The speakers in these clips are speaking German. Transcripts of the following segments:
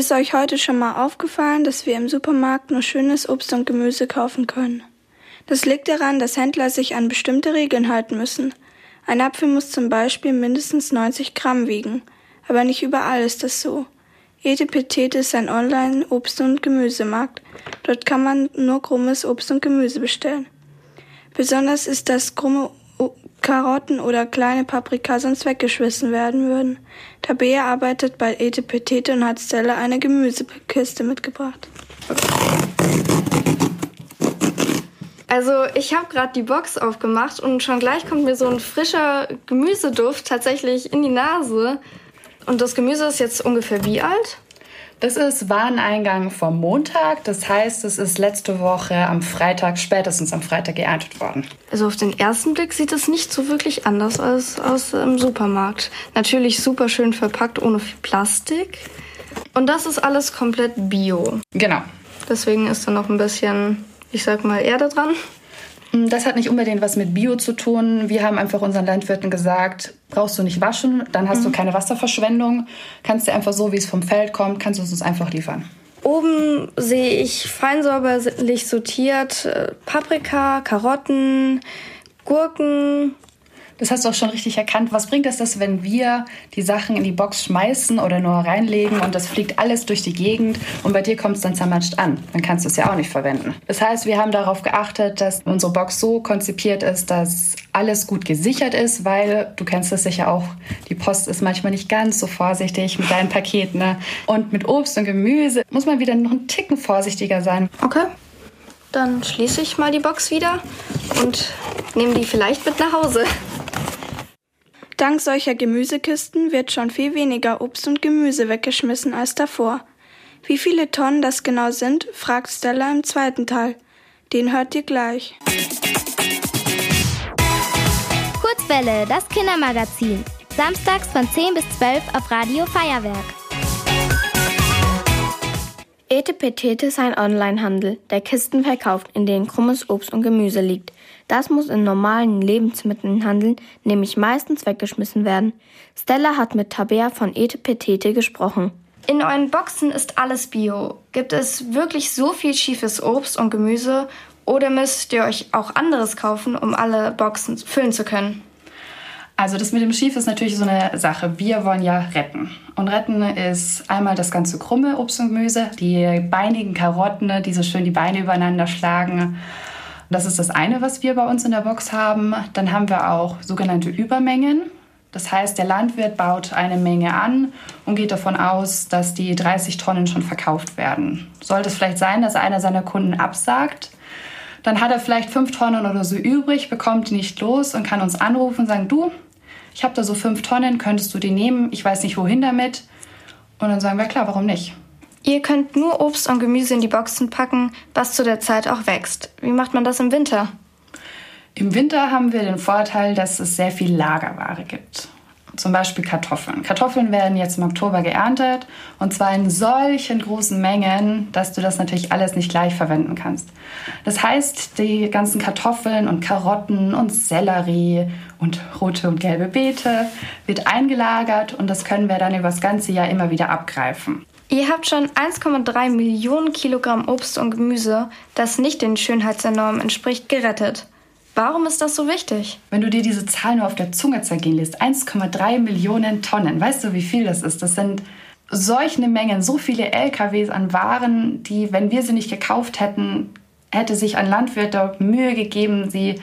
Ist euch heute schon mal aufgefallen, dass wir im Supermarkt nur schönes Obst und Gemüse kaufen können? Das liegt daran, dass Händler sich an bestimmte Regeln halten müssen. Ein Apfel muss zum Beispiel mindestens 90 Gramm wiegen. Aber nicht überall ist das so. Etepetete ist ein Online-Obst- und Gemüsemarkt. Dort kann man nur krummes Obst und Gemüse bestellen. Besonders ist das krumme Karotten oder kleine Paprika sonst weggeschmissen werden würden. Tabea arbeitet bei Etepetete und hat Stella eine Gemüsekiste mitgebracht. Also ich habe gerade die Box aufgemacht und schon gleich kommt mir so ein frischer Gemüseduft tatsächlich in die Nase. Und das Gemüse ist jetzt ungefähr wie alt? Das ist Wareneingang vom Montag. Das heißt, es ist letzte Woche am Freitag, spätestens am Freitag geerntet worden. Also auf den ersten Blick sieht es nicht so wirklich anders als aus dem Supermarkt. Natürlich super schön verpackt, ohne viel Plastik. Und das ist alles komplett bio. Genau. Deswegen ist da noch ein bisschen, ich sag mal, Erde dran. Das hat nicht unbedingt was mit Bio zu tun. Wir haben einfach unseren Landwirten gesagt, brauchst du nicht waschen, dann hast mhm. du keine Wasserverschwendung. Kannst du einfach so, wie es vom Feld kommt, kannst du es uns einfach liefern. Oben sehe ich fein säuberlich sortiert äh, Paprika, Karotten, Gurken, das hast du auch schon richtig erkannt. Was bringt es das, wenn wir die Sachen in die Box schmeißen oder nur reinlegen und das fliegt alles durch die Gegend und bei dir kommt es dann zermatscht an? Dann kannst du es ja auch nicht verwenden. Das heißt, wir haben darauf geachtet, dass unsere Box so konzipiert ist, dass alles gut gesichert ist, weil du kennst das sicher auch, die Post ist manchmal nicht ganz so vorsichtig mit deinen Paketen. Ne? Und mit Obst und Gemüse muss man wieder noch einen Ticken vorsichtiger sein. Okay. Dann schließe ich mal die Box wieder und nehme die vielleicht mit nach Hause. Dank solcher Gemüsekisten wird schon viel weniger Obst und Gemüse weggeschmissen als davor. Wie viele Tonnen das genau sind, fragt Stella im zweiten Teil. Den hört ihr gleich. Kurzwelle, das Kindermagazin. Samstags von 10 bis 12 auf Radio Feuerwerk. Etepetete ist ein Onlinehandel, der Kisten verkauft, in denen krummes Obst und Gemüse liegt. Das muss in normalen Lebensmittelhandeln nämlich meistens weggeschmissen werden. Stella hat mit Tabea von Etepetete gesprochen. In euren Boxen ist alles Bio. Gibt es wirklich so viel schiefes Obst und Gemüse oder müsst ihr euch auch anderes kaufen, um alle Boxen füllen zu können? Also das mit dem Schief ist natürlich so eine Sache. Wir wollen ja retten. Und retten ist einmal das ganze krumme Obst und Gemüse, die beinigen Karotten, die so schön die Beine übereinander schlagen das ist das eine, was wir bei uns in der Box haben. Dann haben wir auch sogenannte Übermengen. Das heißt, der Landwirt baut eine Menge an und geht davon aus, dass die 30 Tonnen schon verkauft werden. Sollte es vielleicht sein, dass einer seiner Kunden absagt, dann hat er vielleicht fünf Tonnen oder so übrig, bekommt die nicht los und kann uns anrufen und sagen, du, ich habe da so fünf Tonnen, könntest du die nehmen? Ich weiß nicht, wohin damit. Und dann sagen wir, klar, warum nicht? Ihr könnt nur Obst und Gemüse in die Boxen packen, was zu der Zeit auch wächst. Wie macht man das im Winter? Im Winter haben wir den Vorteil, dass es sehr viel Lagerware gibt. Zum Beispiel Kartoffeln. Kartoffeln werden jetzt im Oktober geerntet und zwar in solchen großen Mengen, dass du das natürlich alles nicht gleich verwenden kannst. Das heißt, die ganzen Kartoffeln und Karotten und Sellerie und rote und gelbe Beete wird eingelagert und das können wir dann über das ganze Jahr immer wieder abgreifen. Ihr habt schon 1,3 Millionen Kilogramm Obst und Gemüse, das nicht den Schönheitsnormen entspricht, gerettet. Warum ist das so wichtig? Wenn du dir diese Zahl nur auf der Zunge zergehen lässt, 1,3 Millionen Tonnen, weißt du, wie viel das ist? Das sind solche Mengen, so viele LKWs an Waren, die, wenn wir sie nicht gekauft hätten, hätte sich ein Landwirt dort Mühe gegeben, sie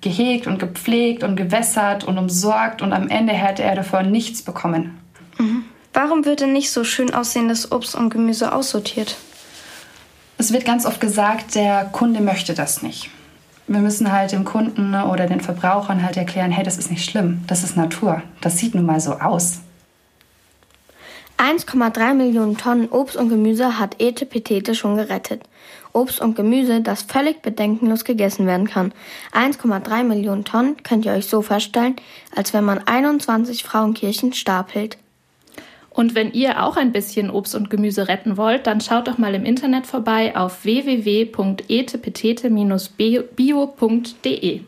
gehegt und gepflegt und gewässert und umsorgt und am Ende hätte er davon nichts bekommen. Mhm. Warum wird denn nicht so schön aussehendes Obst und Gemüse aussortiert? Es wird ganz oft gesagt, der Kunde möchte das nicht. Wir müssen halt dem Kunden oder den Verbrauchern halt erklären, hey, das ist nicht schlimm, das ist Natur, das sieht nun mal so aus. 1,3 Millionen Tonnen Obst und Gemüse hat Etepetete schon gerettet. Obst und Gemüse, das völlig bedenkenlos gegessen werden kann. 1,3 Millionen Tonnen könnt ihr euch so vorstellen, als wenn man 21 Frauenkirchen stapelt. Und wenn ihr auch ein bisschen Obst und Gemüse retten wollt, dann schaut doch mal im Internet vorbei auf www.etepetete-bio.de.